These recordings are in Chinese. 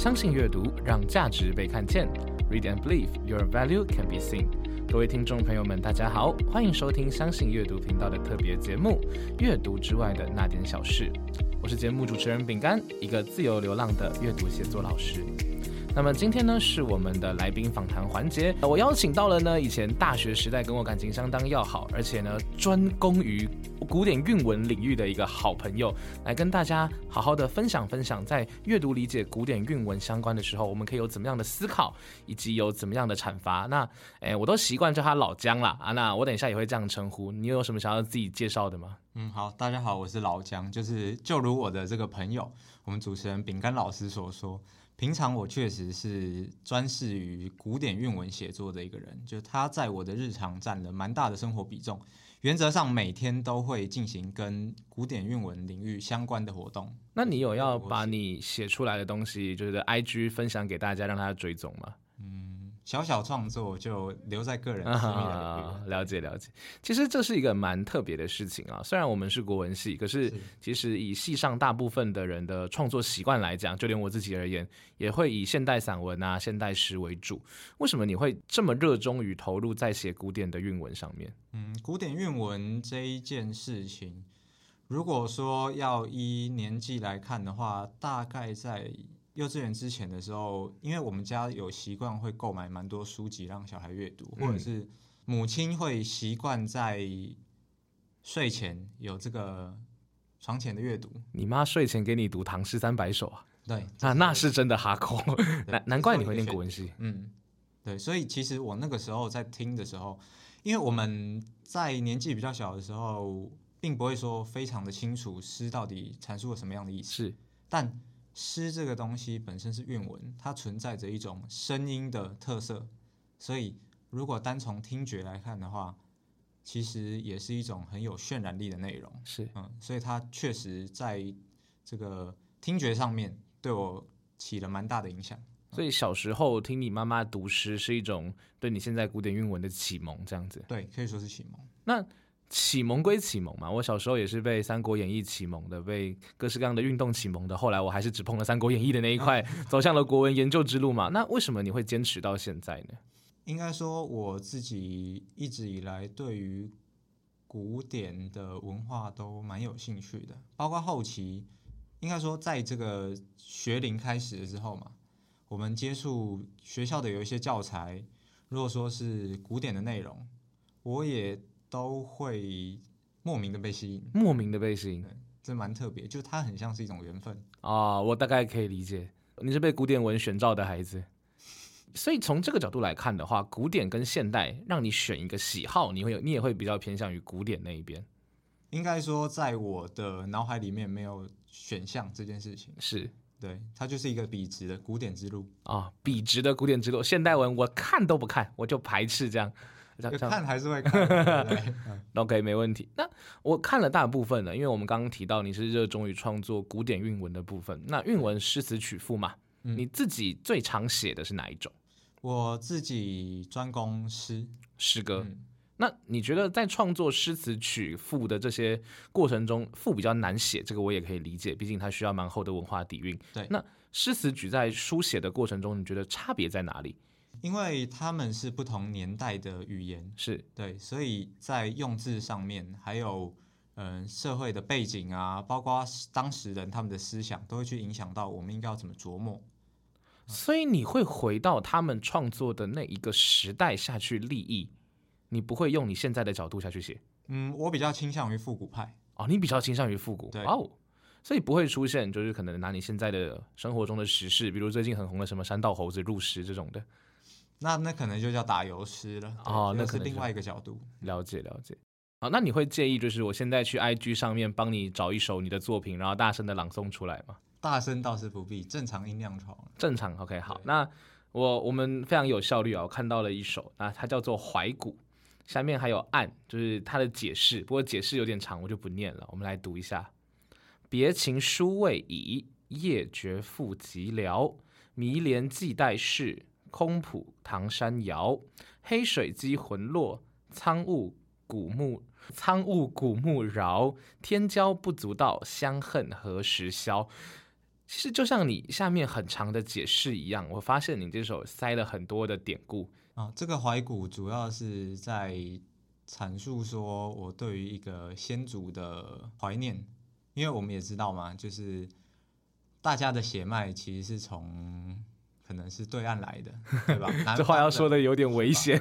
相信阅读，让价值被看见。Read and believe your value can be seen。各位听众朋友们，大家好，欢迎收听相信阅读频道的特别节目《阅读之外的那点小事》。我是节目主持人饼干，一个自由流浪的阅读写作老师。那么今天呢，是我们的来宾访谈环节。我邀请到了呢，以前大学时代跟我感情相当要好，而且呢，专攻于古典韵文领域的一个好朋友，来跟大家好好的分享分享，在阅读理解古典韵文相关的时候，我们可以有怎么样的思考，以及有怎么样的阐发。那，哎，我都习惯叫他老姜啦，啊，那我等一下也会这样称呼。你有什么想要自己介绍的吗？嗯，好，大家好，我是老姜，就是就如我的这个朋友，我们主持人饼干老师所说。平常我确实是专事于古典韵文写作的一个人，就他在我的日常占了蛮大的生活比重。原则上每天都会进行跟古典韵文领域相关的活动。那你有要把你写出来的东西，就是 I G 分享给大家，让大家追踪吗？小小创作就留在个人私密的了解了解。其实这是一个蛮特别的事情啊。虽然我们是国文系，可是其实以系上大部分的人的创作习惯来讲，就连我自己而言，也会以现代散文啊、现代诗为主。为什么你会这么热衷于投入在写古典的韵文上面？嗯，古典韵文这一件事情，如果说要依年纪来看的话，大概在。幼稚园之前的时候，因为我们家有习惯会购买蛮多书籍让小孩阅读，或者是母亲会习惯在睡前有这个床前的阅读。你妈睡前给你读《唐诗三百首》啊？对，那那是真的哈口，难难怪你会念古文系。嗯，对，所以其实我那个时候在听的时候，因为我们在年纪比较小的时候，并不会说非常的清楚诗到底阐述了什么样的意思，是，但。诗这个东西本身是韵文，它存在着一种声音的特色，所以如果单从听觉来看的话，其实也是一种很有渲染力的内容。是，嗯，所以它确实在这个听觉上面对我起了蛮大的影响。所以小时候听你妈妈读诗是一种对你现在古典韵文的启蒙，这样子。对，可以说是启蒙。那。启蒙归启蒙嘛，我小时候也是被《三国演义》启蒙的，被各式各样的运动启蒙的。后来我还是只碰了《三国演义》的那一块，走向了国文研究之路嘛。那为什么你会坚持到现在呢？应该说我自己一直以来对于古典的文化都蛮有兴趣的，包括后期，应该说在这个学龄开始的时候嘛，我们接触学校的有一些教材，如果说是古典的内容，我也。都会莫名的被吸引，莫名的被吸引，这蛮特别，就它很像是一种缘分啊。我大概可以理解，你是被古典文选召的孩子，所以从这个角度来看的话，古典跟现代让你选一个喜好，你会有，你也会比较偏向于古典那一边。应该说，在我的脑海里面没有选项这件事情，是对，它就是一个笔直的古典之路啊，笔直的古典之路。现代文我看都不看，我就排斥这样。看还是会看，OK，没问题。那我看了大部分的，因为我们刚刚提到你是热衷于创作古典韵文的部分。那韵文诗词曲赋嘛，你自己最常写的是哪一种？我自己专攻诗诗歌。那你觉得在创作诗词曲赋的这些过程中，赋比较难写，这个我也可以理解，毕竟它需要蛮厚的文化底蕴。对，那诗词曲在书写的过程中，你觉得差别在哪里？因为他们是不同年代的语言，是对，所以在用字上面，还有嗯社会的背景啊，包括当时人他们的思想，都会去影响到我们应该要怎么琢磨。所以你会回到他们创作的那一个时代下去立意，你不会用你现在的角度下去写。嗯，我比较倾向于复古派。哦，你比较倾向于复古。对哦，所以不会出现就是可能拿你现在的生活中的时事，比如最近很红的什么山道猴子入诗这种的。那那可能就叫打油诗了哦，那是另外一个角度。了解了解。好，那你会介意就是我现在去 IG 上面帮你找一首你的作品，然后大声的朗诵出来吗？大声倒是不必，正常音量就好了。正常，OK。好，那我我们非常有效率啊，我看到了一首，那它叫做《怀古》，下面还有暗，就是它的解释，不过解释有点长，我就不念了。我们来读一下：别情书未已，夜绝复寂寥，迷连寄待事。空浦唐山谣，黑水鸡魂落，苍雾古木，苍雾古木饶，天骄不足道，相恨何时消？其实就像你下面很长的解释一样，我发现你这首塞了很多的典故。啊，这个怀古主要是在阐述说我对于一个先祖的怀念，因为我们也知道嘛，就是大家的血脉其实是从可能是对岸来的，对吧？南这话要说的有点危险。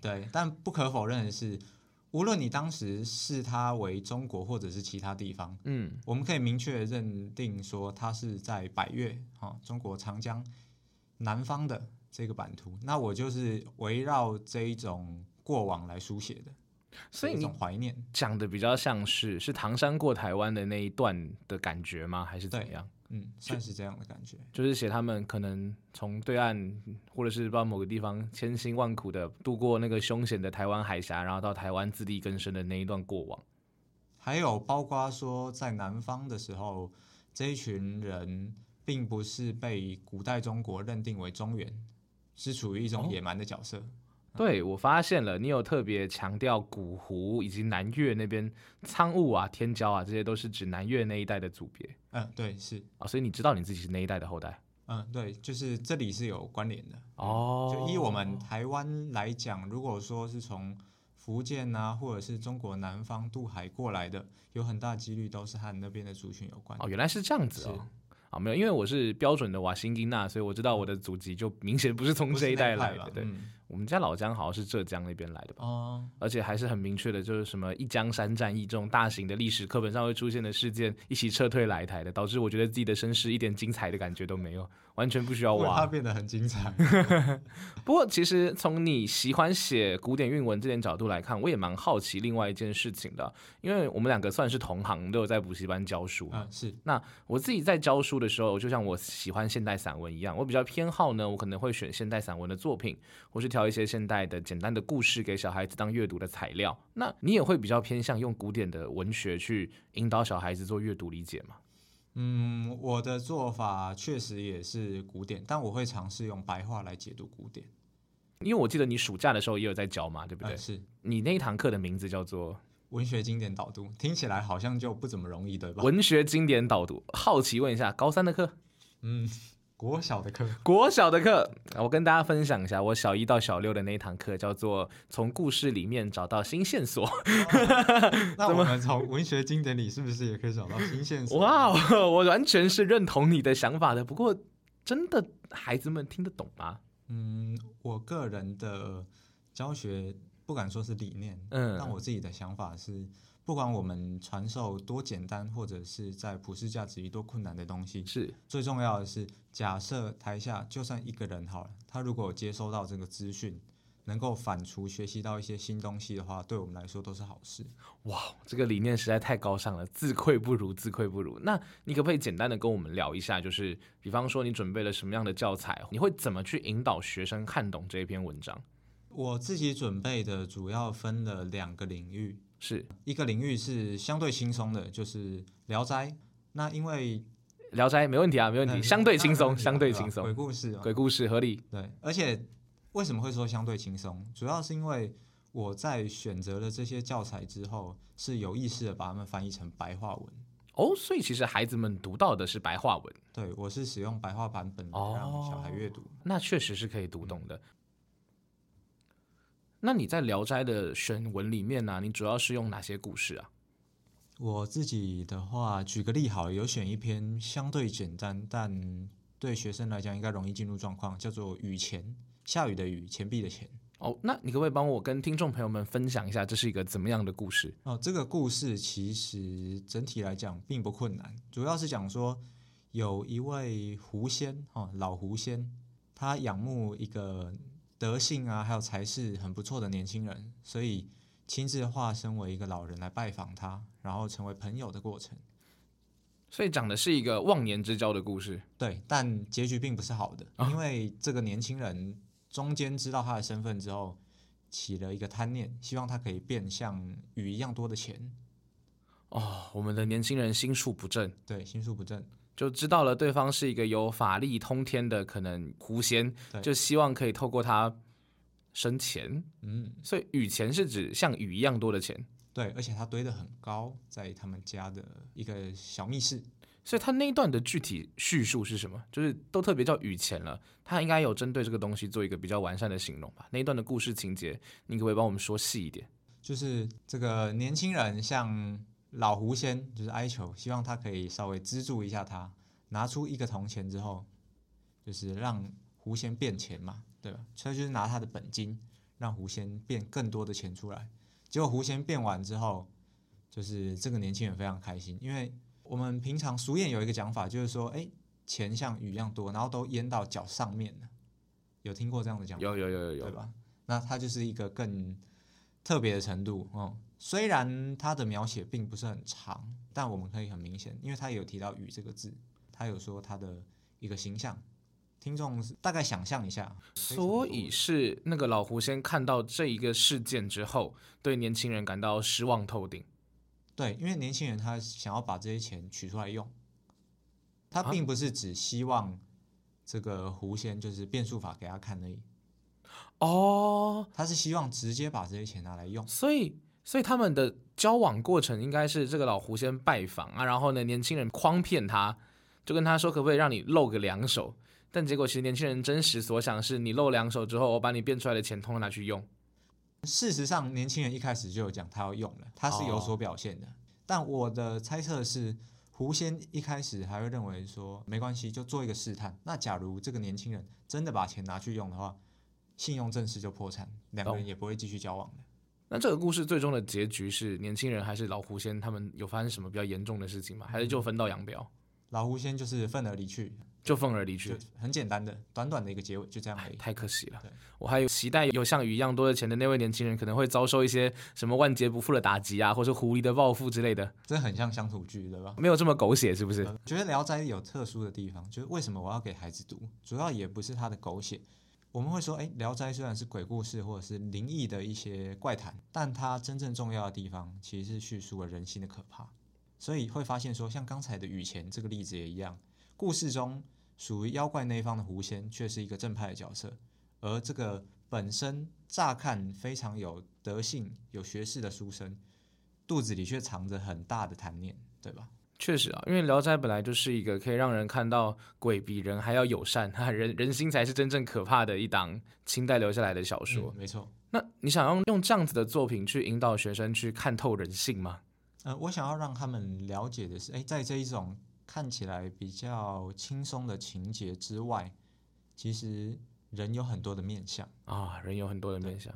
对，但不可否认的是，无论你当时视它为中国或者是其他地方，嗯，我们可以明确地认定说它是在百越哈、中国长江南方的这个版图。那我就是围绕这一种过往来书写的，一所以你种怀念。讲的比较像是是唐山过台湾的那一段的感觉吗？还是怎样？嗯，算是这样的感觉。就是写他们可能从对岸，或者是不知道某个地方千辛万苦的度过那个凶险的台湾海峡，然后到台湾自力更生的那一段过往。还有包括说，在南方的时候，这一群人并不是被古代中国认定为中原，是处于一种哦野蛮的角色。对我发现了，你有特别强调古湖以及南越那边苍雾啊、天骄啊，这些都是指南越那一带的组别嗯，对，是，啊，所以你知道你自己是那一代的后代嗯，对，就是这里是有关联的。哦。就以我们台湾来讲，如果说是从福建啊，或者是中国南方渡海过来的，有很大几率都是和那边的族群有关。哦，原来是这样子哦。啊，没有，因为我是标准的瓦辛金纳，所以我知道我的祖籍就明显不是从这一代来的。对，嗯我们家老姜好像是浙江那边来的吧。哦，而且还是很明确的，就是什么一江山战役这种大型的历史课本上会出现的事件，一起撤退来台的，导致我觉得自己的身世一点精彩的感觉都没有，完全不需要挖它。变得很精彩。不过，其实从你喜欢写古典韵文这点角度来看，我也蛮好奇另外一件事情的，因为我们两个算是同行，都有在补习班教书啊。嗯，是，那我自己在教书的时候，就像我喜欢现代散文一样，我比较偏好呢，我可能会选现代散文的作品，或是挑一些现代的简单的故事给小孩子当阅读的材料。那你也会比较偏向用古典的文学去引导小孩子做阅读理解吗？嗯，我的做法确实也是古典，但我会尝试用白话来解读古典。因为我记得你暑假的时候也有在教嘛，对不对？嗯，是你那一堂课的名字叫做文学经典导读，听起来好像就不怎么容易，对吧？文学经典导读。好奇问一下，高三的课？嗯，国小的课，国小的课，我跟大家分享一下，我小一到小六的那一堂课叫做《从故事里面找到新线索》。那我们从文学经典里是不是也可以找到新线索？哇哦，我完全是认同你的想法的。不过，真的孩子们听得懂吗？嗯，我个人的教学不敢说是理念，嗯但我自己的想法是，不管我们传授多简单，或者是在普世价值里多困难的东西，是最重要的是，假设台下就算一个人好了，他如果接收到这个资讯，能够反刍学习到一些新东西的话，对我们来说都是好事。哇，这个理念实在太高尚了，自愧不如，自愧不如。那你可不可以简单的跟我们聊一下，就是比方说你准备了什么样的教材，你会怎么去引导学生看懂这一篇文章？我自己准备的主要分了两个领域，是一个领域是相对轻松的，就是《聊斋》。那因为《聊斋》没问题啊，没问题，嗯相对轻松，相对轻松鬼，故事、哦，鬼故事合理。对，而且为什么会说相对轻松？主要是因为我在选择了这些教材之后，是有意识的把它们翻译成白话文。哦，所以其实孩子们读到的是白话文，对我是使用白话版本哦让小孩阅读。那确实是可以读懂的。那你在《聊斋》的选文里面呢、你主要是用哪些故事啊？我自己的话，举个例好了，有选一篇相对简单，但对学生来讲应该容易进入状况，叫做“雨钱”，下雨的雨，钱币的钱。哦，那你可不可以帮我跟听众朋友们分享一下，这是一个怎么样的故事？哦，这个故事其实整体来讲并不困难，主要是讲说有一位狐仙哦，老狐仙，他仰慕一个德性啊还有才是很不错的年轻人，所以亲自化身为一个老人来拜访他，然后成为朋友的过程。所以讲的是一个忘年之交的故事。对，但结局并不是好的，啊因为这个年轻人中间知道他的身份之后，起了一个贪念，希望他可以变像雨一样多的钱。哦，我们的年轻人心术不正，对，心术不正。就知道了对方是一个有法力通天的可能狐仙，就希望可以透过他生钱。嗯，所以雨钱是指像雨一样多的钱。对，而且他堆得很高，在他们家的一个小密室。所以他那一段的具体叙述是什么？就是都特别叫雨钱了，他应该有针对这个东西做一个比较完善的形容吧？那一段的故事情节，你可不可以帮我们说细一点？就是这个年轻人向老狐仙就是哀求，希望他可以稍微资助一下他，拿出一个铜钱之后，就是让狐仙变钱嘛，对吧？所以就是拿他的本金让狐仙变更多的钱出来。结果狐仙变完之后，就是这个年轻人非常开心，因为我们平常俗谚有一个讲法，就是说，哎，钱像雨一样多，然后都淹到脚上面了。有听过这样的讲法？有有有有有，对吧？那它就是一个更特别的程度哦。虽然他的描写并不是很长，但我们可以很明显，因为他有提到“雨”这个字，他有说他的一个形象。听众大概想象一下，所以是那个老狐仙看到这一个事件之后，对年轻人感到失望透顶。对，因为年轻人他想要把这些钱取出来用，他并不是只希望这个狐仙就是变数法给他看而已。哦，他是希望直接把这些钱拿来用。所以，所以他们的交往过程应该是这个老狐仙拜访啊，然后呢，年轻人诓骗他，就跟他说可不可以让你露个两手。但结果其实年轻人真实所想是你露两手之后，我把你变出来的钱通通拿去用。事实上，年轻人一开始就有讲他要用了，他是有所表现的。但我的猜测是，狐仙一开始还会认为说没关系，就做一个试探。那假如这个年轻人真的把钱拿去用的话，信用正式就破产，两个人也不会继续交往的。那这个故事最终的结局是年轻人还是老狐仙他们有发生什么比较严重的事情吗？还是就分道扬镳？老狐仙就是愤而离去。就愤而离去，很简单的，短短的一个结尾，就这样而已。太可惜了，我还有期待有像鱼一样多的钱的那位年轻人，可能会遭受一些什么万劫不复的打击啊，或是狐狸的报复之类的。这很像乡土剧，对吧？没有这么狗血，是不是？觉得《聊斋》有特殊的地方，就是为什么我要给孩子读？主要也不是它的狗血。我们会说，哎，《聊斋》虽然是鬼故事或者是灵异的一些怪谈，但它真正重要的地方其实是叙述了人心的可怕。所以会发现说，像刚才的雨前这个例子也一样，故事中。属于妖怪那一方的狐仙，却是一个正派的角色，而这个本身乍看非常有德性、有学识的书生，肚子里却藏着很大的贪念，对吧？确实啊，因为《聊斋》本来就是一个可以让人看到鬼比人还要友善，哈人人心才是真正可怕的一档清代留下来的小说。没错。那你想要用这样子的作品去引导学生去看透人性吗？呃，我想要让他们了解的是，哎，在这一种。看起来比较轻松的情节之外，其实人有很多的面相啊，人有很多的面相，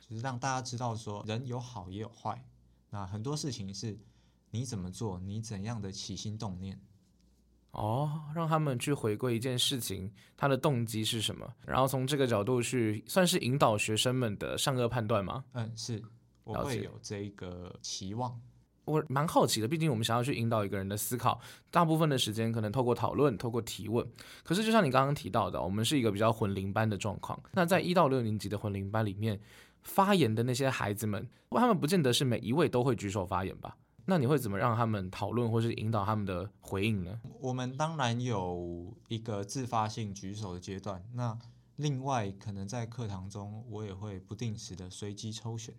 就是让大家知道说人有好也有坏。那很多事情是你怎么做，你怎样的起心动念，哦，让他们去回归一件事情，他的动机是什么，然后从这个角度去算是引导学生们的善恶判断吗？嗯，是，我会有这个期望。我蛮好奇的，毕竟我们想要去引导一个人的思考，大部分的时间可能透过讨论、透过提问。可是就像你刚刚提到的，我们是一个比较混龄班的状况。那在一到六年级的混龄班里面，发言的那些孩子们，他们不见得是每一位都会举手发言吧？那你会怎么让他们讨论，或是引导他们的回应呢？我们当然有一个自发性举手的阶段。那另外，可能在课堂中，我也会不定时的随机抽选，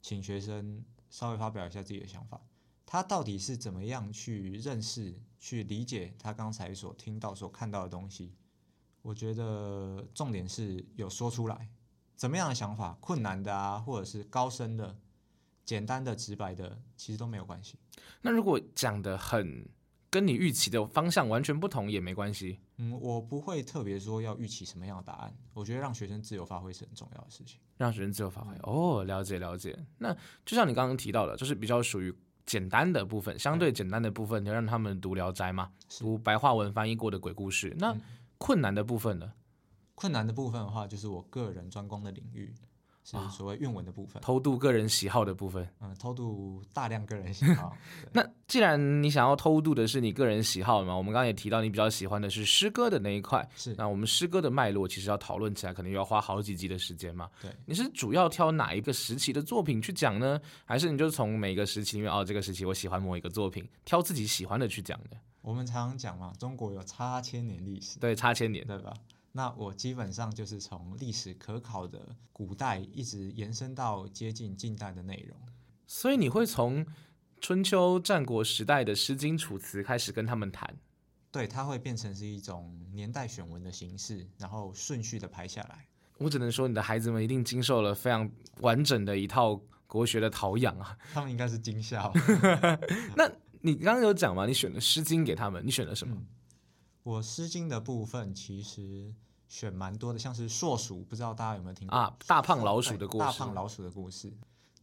请学生。稍微发表一下自己的想法，他到底是怎么样去认识、去理解他刚才所听到、所看到的东西？我觉得重点是有说出来，怎么样的想法，困难的啊，或者是高深的、简单的、直白的，其实都没有关系。那如果讲的很跟你预期的方向完全不同，也没关系。嗯，我不会特别说要预期什么样的答案。我觉得让学生自由发挥是很重要的事情。让学生自由发挥哦，了解了解。那就像你刚刚提到的，就是比较属于简单的部分，相对简单的部分，你要让他们读《聊斋》嘛，读白话文翻译过的鬼故事。那困难的部分呢？困难的部分的话，就是我个人专攻的领域。是所谓韵文的部分，偷渡个人喜好的部分。嗯，偷渡大量个人喜好。那既然你想要偷渡的是你个人喜好嘛，我们刚刚也提到你比较喜欢的是诗歌的那一块。是。那我们诗歌的脉络其实要讨论起来，可能又要花好几集的时间嘛。对。你是主要挑哪一个时期的作品去讲呢？还是你就从每个时期里面，哦，这个时期我喜欢某一个作品，挑自己喜欢的去讲的？我们常常讲嘛，中国有差千年历史。对，差千年，对吧？那我基本上就是从历史可考的古代一直延伸到接近近代的内容，所以你会从春秋战国时代的《诗经》《楚辞》开始跟他们谈。对，它会变成是一种年代选文的形式，然后顺序的排下来。我只能说，你的孩子们一定经受了非常完整的一套国学的陶养啊。他们应该是惊吓。那你刚刚有讲嘛？你选了《诗经》给他们，你选了什么？我《诗经》的部分其实选蛮多的，像是硕鼠，不知道大家有没有听过啊？大胖老鼠的故事。大胖老鼠的故事，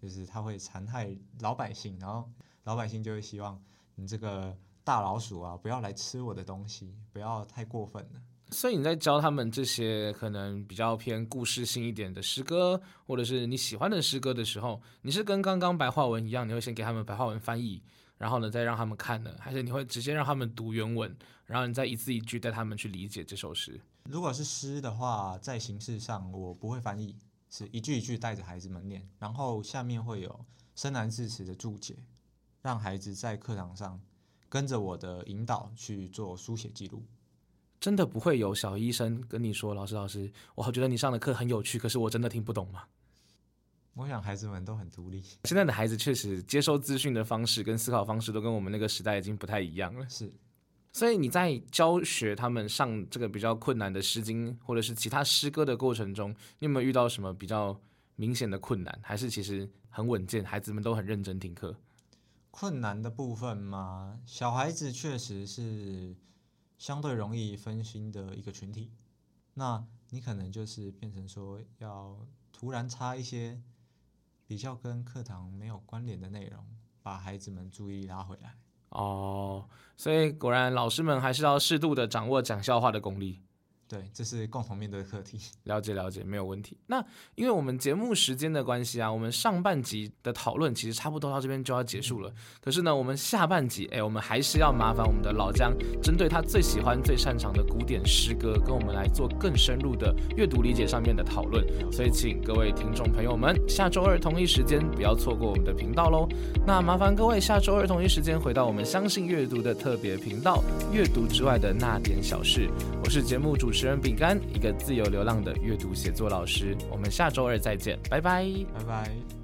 就是它会残害老百姓，然后老百姓就会希望你这个。大老鼠啊，不要来吃我的东西，不要太过分了。所以你在教他们这些可能比较偏故事性一点的诗歌，或者是你喜欢的诗歌的时候，你是跟刚刚白话文一样，你会先给他们白话文翻译，然后呢再让他们看呢，还是你会直接让他们读原文，然后你再一字一句带他们去理解这首诗？如果是诗的话，在形式上我不会翻译，是一句一句带着孩子们念，然后下面会有深难字词的注解，让孩子在课堂上。跟着我的引导去做书写记录，真的不会有小医生跟你说：“老师，老师，我觉得你上的课很有趣，可是我真的听不懂吗？”我想孩子们都很独立。现在的孩子确实接收资讯的方式跟思考方式都跟我们那个时代已经不太一样了。是，所以你在教学他们上这个比较困难的《诗经》或者是其他诗歌的过程中，你有没有遇到什么比较明显的困难？还是其实很稳健，孩子们都很认真听课？困难的部分吗，小孩子确实是相对容易分心的一个群体。那你可能就是变成说，要突然插一些比较跟课堂没有关联的内容，把孩子们注意力拉回来。哦，所以果然老师们还是要适度的掌握讲笑话的功力。对，这是共同面对的课题。了解了解，没有问题。那因为我们节目时间的关系啊，我们上半集的讨论其实差不多到这边就要结束了。可是呢，我们下半集，哎，我们还是要麻烦我们的老姜，针对他最喜欢、最擅长的古典诗歌，跟我们来做更深入的阅读理解上面的讨论。所以，请各位听众朋友们，下周二同一时间不要错过我们的频道喽。那麻烦各位下周二同一时间回到我们相信阅读的特别频道，阅读之外的那点小事。我是节目主持。食人饼干，一个自由流浪的阅读写作老师。我们下周二再见，拜拜，拜拜。